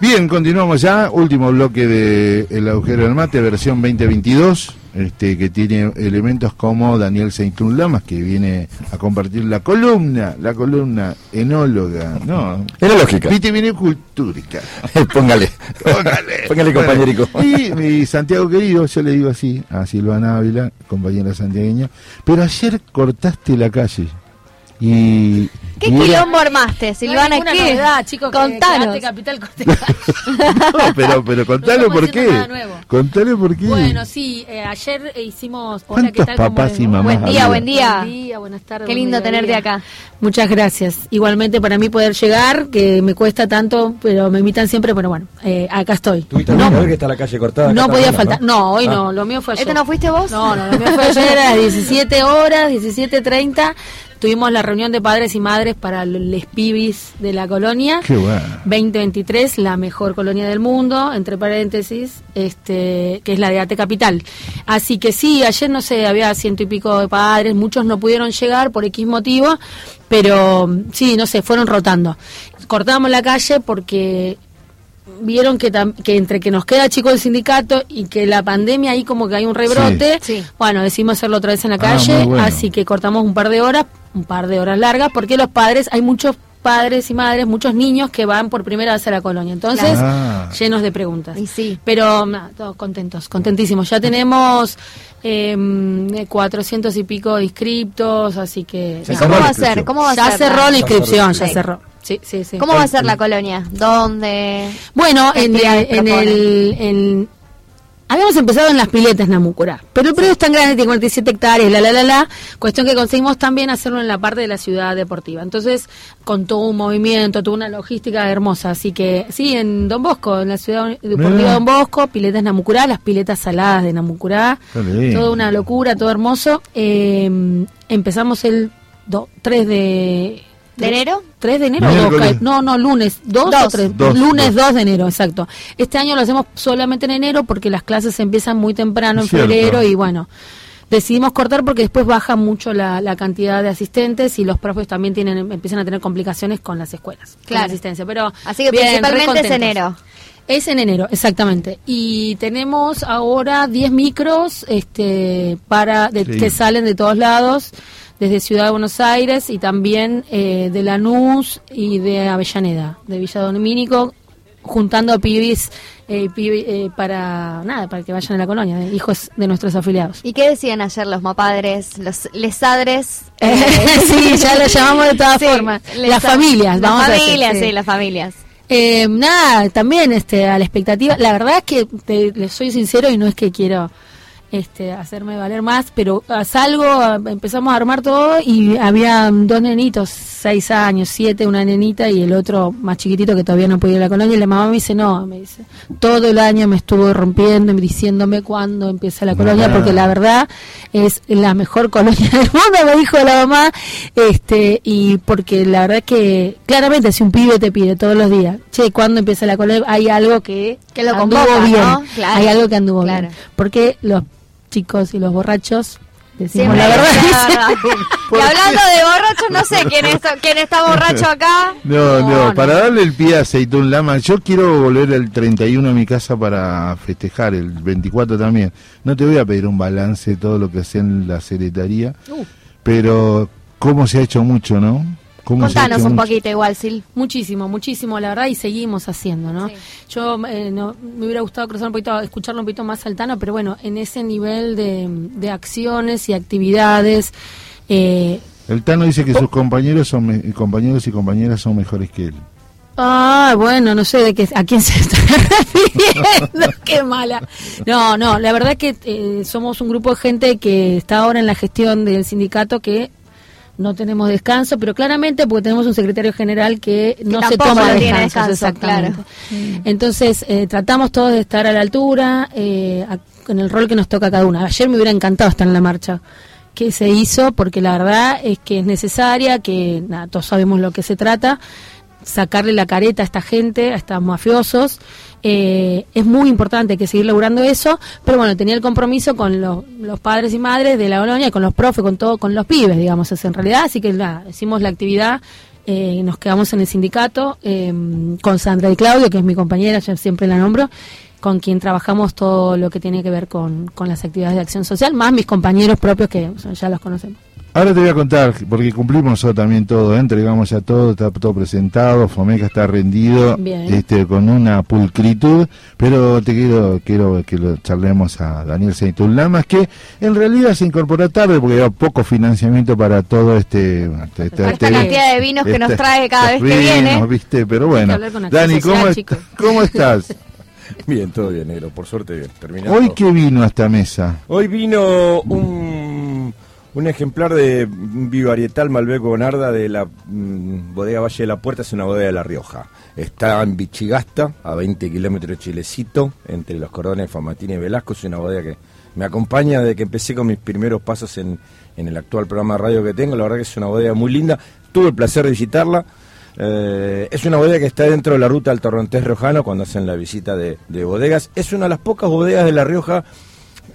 Bien, continuamos ya. Último bloque de El Agujero del Mate, versión 2022, este, que tiene elementos como Daniel Seintún Lamas, que viene a compartir la columna, la columna enóloga, ¿no? Enológica. Vitivinicultúrica. Póngale. Póngale. Póngale, compañerico. Y, mi Santiago querido, yo le digo así, a Silvana Ávila, compañera santiagueña, pero ayer cortaste la calle. Y. ¿Qué y era- quilombo armaste, Silvana? no ¿Qué? novedad, chicos, que Contanos. Quédate Capital. No, pero, pero contale estamos por qué. Contale por qué. Bueno, sí, eh, ayer hicimos... Hola, ¿qué ¿Cuántos tal? ¿Cómo papás y mamás Buen día, había? buen día. Buen día, buenas tardes. Qué lindo tenerte acá. Muchas gracias. Igualmente para mí poder llegar, que me cuesta tanto, pero me invitan siempre, pero bueno, eh, acá estoy. ¿Tuviste No, que que está la calle cortada? no podía faltar. No, hoy Ah. no, lo mío fue ayer. ¿Este no fuiste vos? No, no, lo mío fue ayer a las 17 horas, 17.30. Tuvimos la reunión de padres y madres para los pibis de la colonia. Qué bueno. 2023, la mejor colonia del mundo, entre paréntesis, este, que es la de Ate Capital. Así que sí, ayer no sé, había ciento y pico de padres, muchos no pudieron llegar por X motivo, pero mm, sí, no sé, fueron rotando. Cortamos la calle porque vieron que, que entre que nos queda chico el sindicato y que la pandemia ahí como que hay un rebrote, Sí. Bueno, decidimos hacerlo otra vez en la Ah, calle, bueno. así que cortamos un par de horas, un par de horas largas, porque los padres, hay muchos padres y madres, muchos niños que van por primera vez a la colonia, entonces Claro. llenos de preguntas. Y sí. Pero todos contentos, contentísimos. Ya tenemos eh, 400 y pico inscriptos, así que... ¿Cómo va a ser? ¿Cómo va a ya ser? cerró la la- inscripción, ya Sí. cerró. Sí, sí, sí. ¿Cómo va a ser la colonia? ¿Dónde? Bueno, en, el... en- habíamos empezado en las piletas Namucurá, pero el predio es tan grande, tiene 47 hectáreas, la, la, la, la, cuestión que conseguimos también hacerlo en la parte de la ciudad deportiva. Entonces, con todo un movimiento, toda una logística hermosa. Así que, sí, en Don Bosco, en la ciudad deportiva de Don Bosco, piletas Namucurá, las piletas saladas de Namucurá, toda una locura, todo hermoso. Eh, empezamos el 3 de... ¿De enero? 3 de enero dos, no, no, lunes, 2 o Dos. 3, Dos, lunes dos. 2 de enero, exacto. Este año lo hacemos solamente en enero porque las clases empiezan muy temprano en cierto. febrero y bueno, decidimos cortar porque después baja mucho la, la cantidad de asistentes y los profes también tienen empiezan a tener complicaciones con las escuelas, con Claro. la asistencia, pero Así que bien, principalmente es enero. Es en enero, exactamente. Y tenemos ahora 10 micros este, para de- Sí. que salen de todos lados, desde Ciudad de Buenos Aires y también eh, de Lanús y de Avellaneda, de Villa Domínico, juntando a pibis eh, pibi- eh, para nada, para que vayan a la colonia, eh, hijos de nuestros afiliados. ¿Y qué decían ayer los mapadres, los lesadres? sí, ya lo llamamos de todas Sí, formas. Las familias, Las vamos a decir, familias, sí. sí, las familias. Eh, nada, también este, a la expectativa. La verdad es que te, les soy sincero y no es que quiero este, hacerme valer más, pero ah, salgo, ah, empezamos a armar todo y había dos nenitos, seis años, siete, una nenita y el otro más chiquitito que todavía no podía ir a la colonia. Y la mamá me dice, no, me dice, todo el año me estuvo rompiendo y diciéndome cuándo empieza la colonia, Ah. porque la verdad es la mejor colonia del mundo, me dijo la mamá, este, y porque la verdad que claramente si un pibe te pide todos los días, che, ¿cuándo empieza la colonia? Hay algo que, Que lo anduvo convoca, bien, ¿no? Claro. hay algo que anduvo Claro. bien, porque los chicos y los borrachos decimos Siempre la verdad. dicen la verdad. Y hablando de borrachos, no sé quién, es, quién está borracho acá. No, no, No, para darle el pie a Aceitún Lama, yo quiero volver el 31 a mi casa para festejar, el 24 también. No te voy a pedir un balance de todo lo que hacía en la secretaría, Uh. pero cómo se ha hecho mucho, ¿no? ¿Cómo se ha Contanos un poquito igual, Sil. Muchísimo, muchísimo, la verdad, y seguimos haciendo, ¿no? Sí. Yo eh, no, me hubiera gustado cruzar un poquito, escucharlo un poquito más saltano, pero bueno, en ese nivel de, de acciones y actividades, eh, El Tano dice que sus compañeros son me- compañeros y compañeras son mejores que él. Ah, bueno, no sé de qué, a quién se está refiriendo. qué mala. No, no, la verdad que eh, somos un grupo de gente que está ahora en la gestión del sindicato que no tenemos descanso, pero claramente porque tenemos un secretario general que, no se toma descansos, descanso, exactamente. claro. Entonces, eh, tratamos todos de estar a la altura, eh, a- con el rol que nos toca cada una. Ayer me hubiera encantado estar en la marcha que se hizo, porque la verdad es que es necesaria, que nada, todos sabemos lo que se trata, sacarle la careta a esta gente, a estos mafiosos. Eh, es muy importante que seguir logrando eso, pero bueno, tenía el compromiso con los, padres y madres de la colonia, con los profes, con todo, con los pibes, digamos, es en realidad, así que nada, hicimos la actividad eh, nos quedamos en el sindicato eh, con Sandra y Claudio, que es mi compañera, yo siempre la nombro, con quien trabajamos todo lo que tiene que ver con, con las actividades de acción social, más mis compañeros propios que ya los conocemos. Ahora te voy a contar, porque cumplimos nosotros también todo, ¿eh? entregamos ya todo, está todo presentado, Fomeca está rendido, Bien. este con una pulcritud, pero te quiero quiero que lo charlemos a Daniel Seitún Lamas, que en realidad se incorporó tarde porque había poco financiamiento para todo este... este- este- esta este- cantidad de vinos que nos trae cada vez que viene. vinos, ¿viste? Pero bueno, Dani, ¿cómo, ¿cómo estás? Bien, todo bien, negro, por suerte bien. Terminado. Hoy qué vino a esta mesa. Hoy vino un, un ejemplar de Vivarietal Malbec Bonarda de la mm, bodega Valle de la Puerta, es una bodega de La Rioja. Está en Bichigasta, a 20 kilómetros de Chilecito, entre los cordones Famatina y Velasco. Es una bodega que me acompaña desde que empecé con mis primeros pasos en, en el actual programa de radio que tengo. La verdad que es una bodega muy linda. Tuve el placer de visitarla. Eh, es una bodega que está dentro de la ruta del Torrontés Riojano cuando hacen la visita de, de bodegas. Es una de las pocas bodegas de La Rioja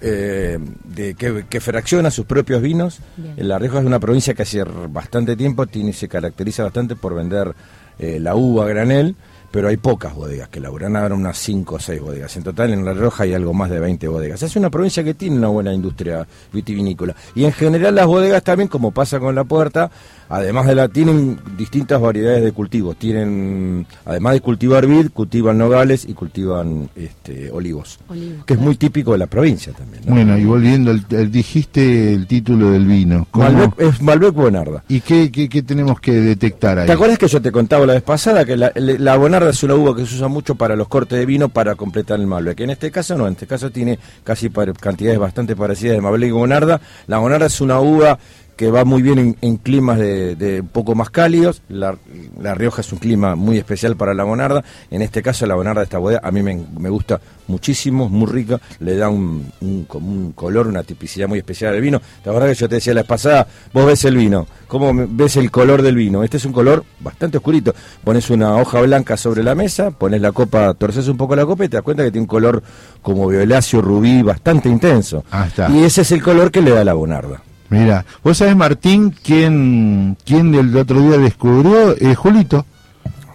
eh, de, que, que fracciona sus propios vinos. Bien. La Rioja es una provincia que hace bastante tiempo tiene, se caracteriza bastante por vender eh, la uva a granel, pero hay pocas bodegas que laburan, ahora unas 5 o 6 bodegas. En total en La Rioja hay algo más de 20 bodegas. Es una provincia que tiene una buena industria vitivinícola. Y en general las bodegas también, como pasa con La Puerta, además de la, tienen distintas variedades de cultivos. Tienen, además de cultivar vid, cultivan nogales y cultivan este, olivos. Olivos, que es claro. muy típico de la provincia también. ¿no? Bueno, y volviendo, al- al- dijiste el título del vino. ¿Cómo- Malbec, es Malbec Bonarda. ¿Y qué, qué, qué tenemos que detectar ahí? ¿Te acuerdas que yo te contaba la vez pasada que la, la Bonarda es una uva que se usa mucho para los cortes de vino para completar el Malbec? En este caso no, en este caso tiene casi par- cantidades bastante parecidas de Malbec y Bonarda. La Bonarda es una uva que va muy bien en, en climas de, de un poco más cálidos. La, la Rioja es un clima muy especial para la Bonarda. En este caso la Bonarda de esta bodega a mí me, me gusta muchísimo, es muy rica, le da un, un, como un color, una tipicidad muy especial al vino. La verdad que yo te decía la vez pasada, vos ves el vino, ¿cómo ves el color del vino? Este es un color bastante oscurito. Pones una hoja blanca sobre la mesa, pones la copa, torces un poco la copa y te das cuenta que tiene un color como violáceo, rubí, bastante intenso. Ah, está. Y ese es el color que le da la Bonarda. Mira, vos sabés, Martín, quién, quién el otro día descubrió, eh, Julito.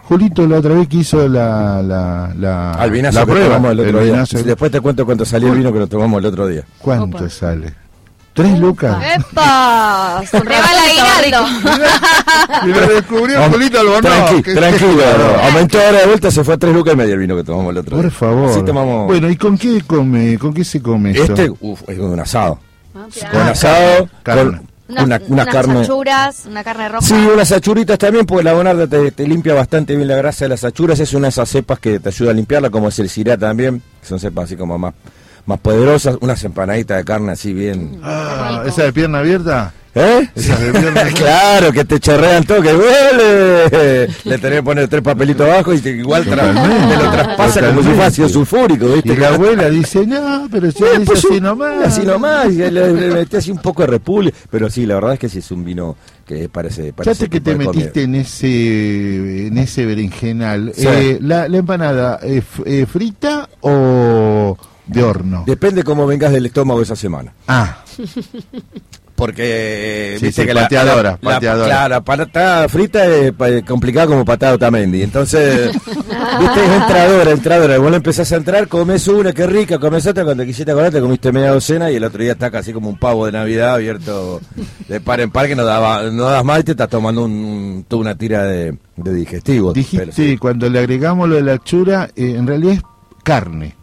Julito la otra vez que hizo la, la, la, Al vinazo la que prueba. tomamos el otro el día. vinazo. Después te cuento cuánto salió el vino que lo tomamos el otro día. ¿Cuánto Opa. sale? ¿Tres lucas? ¡Epa! Se lo descubrió Vamos, Julito Albornoz. Tranqui- tranquilo, aumentó ahora de vuelta, se fue a tres lucas y medio el vino que tomamos el otro Por día. favor. Así tomamos. Bueno, ¿y con qué come? ¿Con qué se come esto? este, uf, es un asado. Ah, Con asado, carne. con Unas, una, una unas carne. achuras, una carne roja. Sí, unas achuritas también, porque la bonarda te, te limpia bastante bien la grasa de las achuras. Es una de esas cepas que te ayuda a limpiarla, como es el cirá también. que Son cepas así como más, más poderosas. Unas empanaditas de carne así bien. Ah, ¿Esa de pierna abierta? ¿Eh? Claro, que te chorrean todo, que huele. Le tenés que poner tres papelitos abajo y te, igual te lo traspasa como si fuera ácido sulfúrico, ¿viste? Y la abuela dice, no, pero si Eh, dice pues, así nomás. Así nomás, y le, le metí así un poco de repule. Pero sí, la verdad es que sí es un vino que parece. parece Fíjate que te metiste en ese en ese berenjenal. Sí. Eh, la, la empanada, eh, eh, ¿frita o de horno? Depende cómo vengas del estómago esa semana. Ah, Porque, Sí, viste sí, que la- pateadora, la, la- pateadora. claro, la patada frita es pa- complicada como patada Otamendi. Entonces, viste, es entradora, entradora. Vos le empezás a entrar, comes una, qué rica, comes otra, cuando quisiste acordar te comiste media docena y el otro día está casi como un pavo de Navidad abierto de par en par que no, daba, no das mal y te estás tomando un, un- toda una tira de, de digestivos. dijiste Pero sí. cuando le agregamos lo de la chura, eh, en realidad es carne.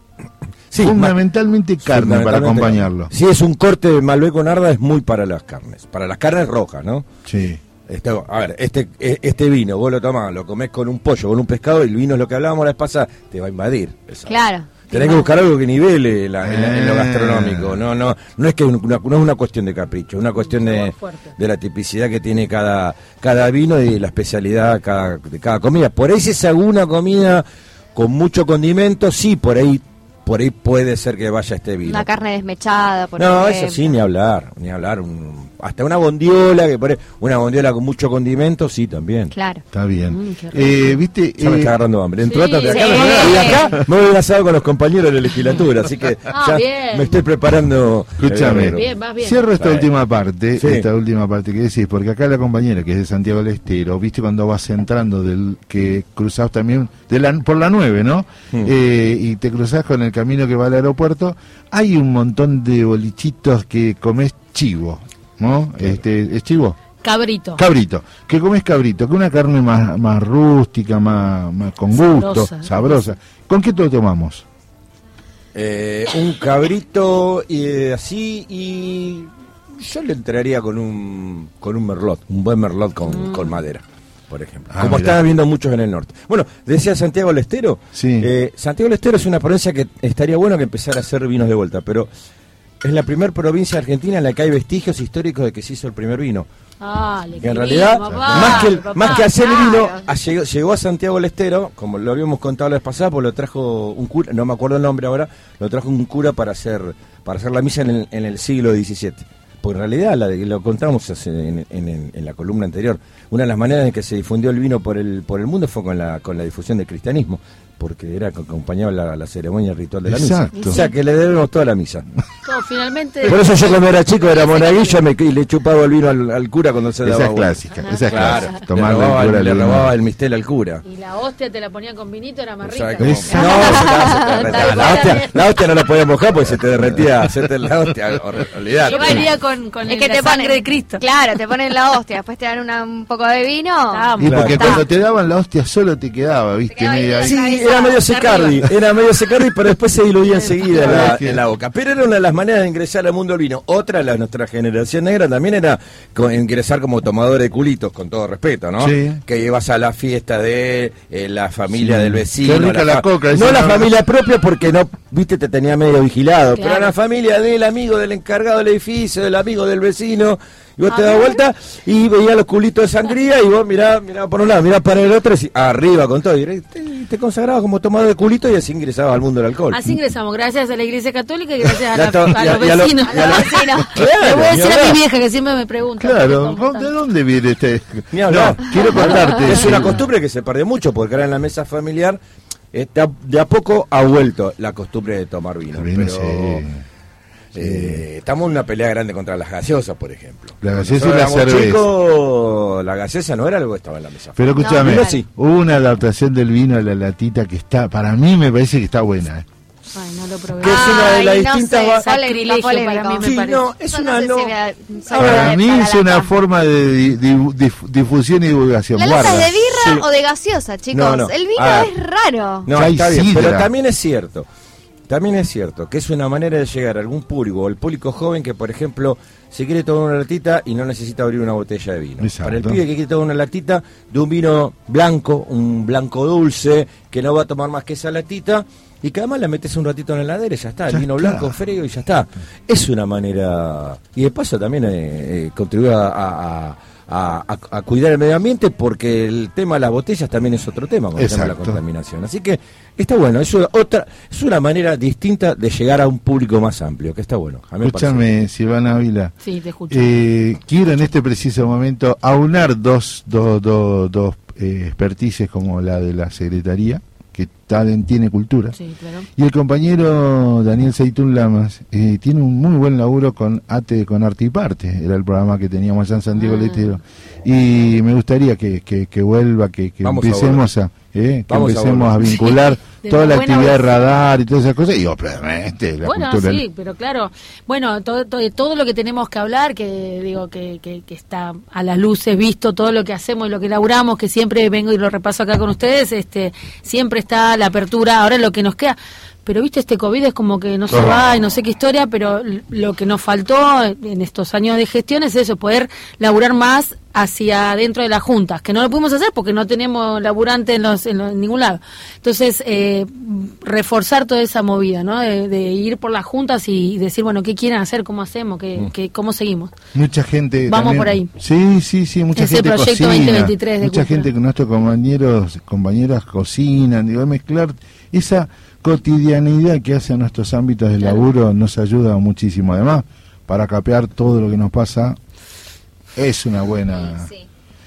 Sí, Fundamentalmente carne para acompañarlo. Si es un corte de Malbec con arda, es muy para las carnes. Para las carnes rojas, ¿no? Sí. Este, a ver, este, e- este vino, vos lo tomás, lo comés con un pollo, con un pescado, y el vino es lo que hablábamos la vez pasada, te va a invadir. eso. Claro. Tenés que buscar algo que nivele la- en, la- en lo Eh. gastronómico. No, no, no es que una, no es una cuestión de capricho, es una cuestión de, de la tipicidad que tiene cada, cada vino y la especialidad cada, de cada comida. Por ahí si es alguna comida con mucho condimento, sí, por ahí por ahí puede ser que vaya este vino. Una carne desmechada, por no, ejemplo. eso sí, ni hablar, ni hablar. un- hasta una bondiola, que pone, una bondiola con mucho condimento, sí, también. Claro. Está bien. Mm. Eh, ¿Viste? Ya me Eh, está agarrando hambre. Entro sí, de acá, sí. me- y acá me voy a asado con los compañeros de la legislatura, así que Ah, ya bien. me estoy preparando. Escúchame. eh, Bien, vas bien. Cierro esta última parte, Sí. esta última parte que decís, porque acá la compañera que es de Santiago del Estero, viste cuando vas entrando del que cruzás también de la, por la 9, ¿no? Hmm. Eh, y te cruzás con el camino que va al aeropuerto, hay un montón de bolichitos que comes chivo, ¿no? Este, ¿Es chivo? Cabrito. Cabrito, que comes cabrito, que una carne más, más rústica, más, más con gusto, Sabrosa. sabrosa. ¿Con qué te lo tomamos? eh, un cabrito y así y yo le entraría con un con un merlot, un buen merlot con, con madera, por ejemplo. Ah, como mirá. están viendo muchos en el norte. Bueno, decía Santiago del Estero. Sí. eh, Santiago del Estero es una provincia que estaría bueno que empezara a hacer vinos de vuelta, pero es la primera provincia de Argentina en la que hay vestigios históricos de que se hizo el primer vino. Ah, Que en escribí, realidad, papá, más, que el- papá. más que hacer el claro. vino, a- llegó, llegó a Santiago del Estero, como lo habíamos contado la vez pasada, pues lo trajo un cura, no me acuerdo el nombre ahora, lo trajo un cura para hacer para hacer la misa en el, en el siglo XVII. Porque en realidad, la de- lo contamos en- en la columna anterior, una de las maneras en que se difundió el vino por el, por el mundo fue con la, con la difusión del cristianismo, porque era que acompañaba la, la ceremonia ritual de la Exacto. misa. O sea que le debemos toda la misa. No, finalmente. Por eso yo cuando era chico era monaguillo me, y le chupaba el vino al, al cura cuando se daba Esa es vuelta. clásica, esa es Claro, clásica. le robaba, el cura le vino. robaba el mistel al cura. Y la hostia te la ponían con vinito, era más rica. No, se se la, cual. hostia, la hostia no la podías mojar porque se te derretía. Se te, la hostia, olvidate. Yo venía con, con Es que la te sangre ponen, de Cristo. Claro, te ponen la hostia, después te dan una- un poco de vino. Y porque cuando te daban la hostia solo te quedaba, ¿viste? Media ahí. Era medio secardi, era medio secardi, pero después se diluía enseguida en la, en la boca. Pero era una de las maneras de ingresar al mundo del vino. Otra, la nuestra generación negra, también era ingresar como tomador de culitos, con todo respeto, ¿no? Sí. Que ibas a la fiesta de eh, la familia Sí. del vecino. La coca, No la familia propia porque no, viste, te tenía medio vigilado. Pero la familia del amigo, del encargado del edificio, del amigo del vecino. Y vos A te das vuelta y veías los culitos de sangría y vos mirá, mirá por un lado, mirá para el otro y arriba con todo. Y te, te consagrabas como tomador de culito y así ingresabas al mundo del alcohol. Así ingresamos, gracias a la iglesia católica y gracias a, la- a y a- los vecinos. a lo- vecinos. Claro, Le voy a decir a mi vieja que siempre me pregunta. Claro, ¿cómo ¿de dónde viene este? No, quiero contarte. Es una costumbre que se perdió mucho porque ahora en la mesa familiar eh, de a- de a poco ha vuelto la costumbre de tomar vino, pero, sí. Eh, estamos en una pelea grande contra las gaseosas, por ejemplo. La gaseosa y la cerveza. chicos, la gaseosa no era algo que estaba en la mesa. Pero escúchame, No, hubo una adaptación del vino a la latita que está, para mí me parece que está buena. ¿eh? Ay, no lo probé. Que es una de las Ay, no distintas sé, Sacrilegio para mí polémico. me Sí, parece. no, es una no Para mí es una forma de di- di- dif- difusión y divulgación. ¿La lata de birra Sí. o de gaseosa, chicos? No, no. El vino es raro. No, está bien, pero también es cierto. También es cierto que es una manera de llegar a algún público, o el público joven que, por ejemplo, se quiere tomar una latita y no necesita abrir una botella de vino. Exacto. Para el pibe que quiere tomar una latita de un vino blanco, un blanco dulce, que no va a tomar más que esa latita, y que además la metes un ratito en la heladera y ya está, Ya el vino está. blanco, frío y ya está. Es una manera, y de paso también eh, eh, contribuye a, a- a- a- a cuidar el medio ambiente porque el tema de las botellas también es otro tema con el tema de la contaminación. Así que está bueno, es una, otra, es una manera distinta de llegar a un público más amplio, que está bueno. Escúchame, Silvana Ávila. Sí, te escucho. Eh, quiero en este preciso momento aunar dos, dos, dos, dos eh, expertices como la de la Secretaría, que tal, tiene cultura. Sí, claro. Y el compañero Daniel Seitún Lamas eh, tiene un muy buen laburo con ATE con Arte y Parte, era el programa que teníamos allá en Santiago Ah. del Estero. Y me gustaría que, que, que vuelva, que, que Vamos a empecemos a, eh, que a empecemos a, volver. vincular De toda la actividad de radar y todas esas cosas. Y obviamente la bueno, cultura. sí, pero claro, bueno, todo, todo, todo lo que tenemos que hablar, que digo que, que, que está a las luces visto, todo lo que hacemos y lo que laburamos, que siempre vengo y lo repaso acá con ustedes, este siempre está la apertura, ahora lo que nos queda. Pero viste, este COVID es como que no se va y no sé qué historia, pero lo que nos faltó en estos años de gestión es eso, poder laburar más hacia dentro de las juntas, que no lo pudimos hacer porque no tenemos laburante en, los, en, los- en ningún lado. Entonces, eh, reforzar toda esa movida, ¿no? De, de ir por las juntas y decir, bueno, ¿qué quieren hacer? ¿Cómo hacemos? ¿Qué, qué- ¿Cómo seguimos? Mucha gente. Vamos también- por ahí. Sí, sí, sí, mucha Ese gente proyecto cocina. 2023 de mucha cultura. gente que nuestros compañeros, compañeras cocinan. Digo, mezclar esa cotidianidad que hace a nuestros ámbitos de laburo nos ayuda muchísimo. Además, para capear todo lo que nos pasa, es una buena. Sí.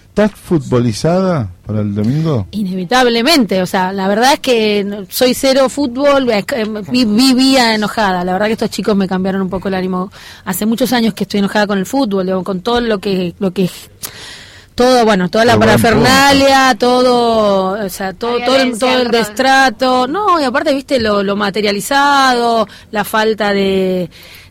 ¿Estás futbolizada para el domingo? Inevitablemente, o sea, la verdad es que no- soy cero fútbol, vi- vivía enojada. La verdad que estos chicos me cambiaron un poco el ánimo. Hace muchos años que estoy enojada con el fútbol, con todo lo que, lo que, todo, bueno, toda la parafernalia, todo, o sea, todo, todo el, todo el destrato. No, y aparte, viste, lo, lo materializado, la falta de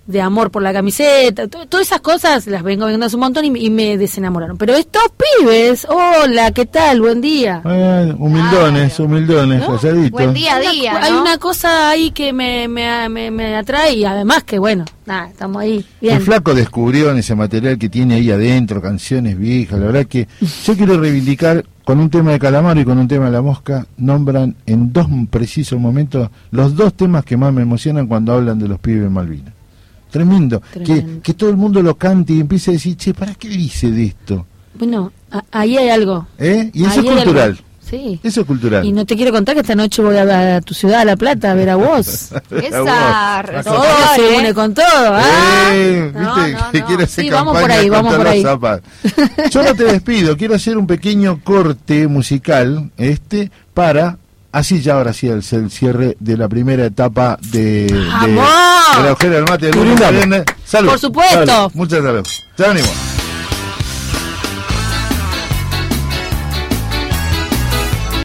de amor por la camiseta, to- todas esas cosas las vengo viendo hace un montón y, me- y me desenamoraron. Pero estos pibes, hola, ¿qué tal? Buen día. Eh, humildones, humildones, ¿No? Buen día a Hay una día, Hay una cosa ahí que me, me, me, me atrae y además que, bueno, nada, estamos ahí. Bien. El flaco descubrió en ese material que tiene ahí adentro, canciones viejas. La verdad que yo quiero reivindicar con un tema de Calamaro y con un tema de La Mosca, nombran en dos precisos momentos los dos temas que más me emocionan cuando hablan de los pibes Malvinas. Tremendo. Tremendo. Que, que todo el mundo lo cante y empiece a decir, che, ¿para qué dice de esto? Bueno, a- ahí hay algo. ¿Eh? Y eso Ahí es cultural. algo. Sí. Eso es cultural. Y no te quiero contar que esta noche voy a, a tu ciudad, a La Plata, a ver a vos. Esa todo se ¿eh? une con todo. ¿ah? Eh, No, ¿viste? no, que no. quiere hacer Sí, vamos campaña por ahí, vamos por ahí. Yo no te despido, quiero hacer un pequeño corte musical, este, para así ya ahora sí el, el cierre de la primera etapa de, de, de la agujera del mate del. Salud. Por supuesto. Salud. Muchas gracias. Ya venimos.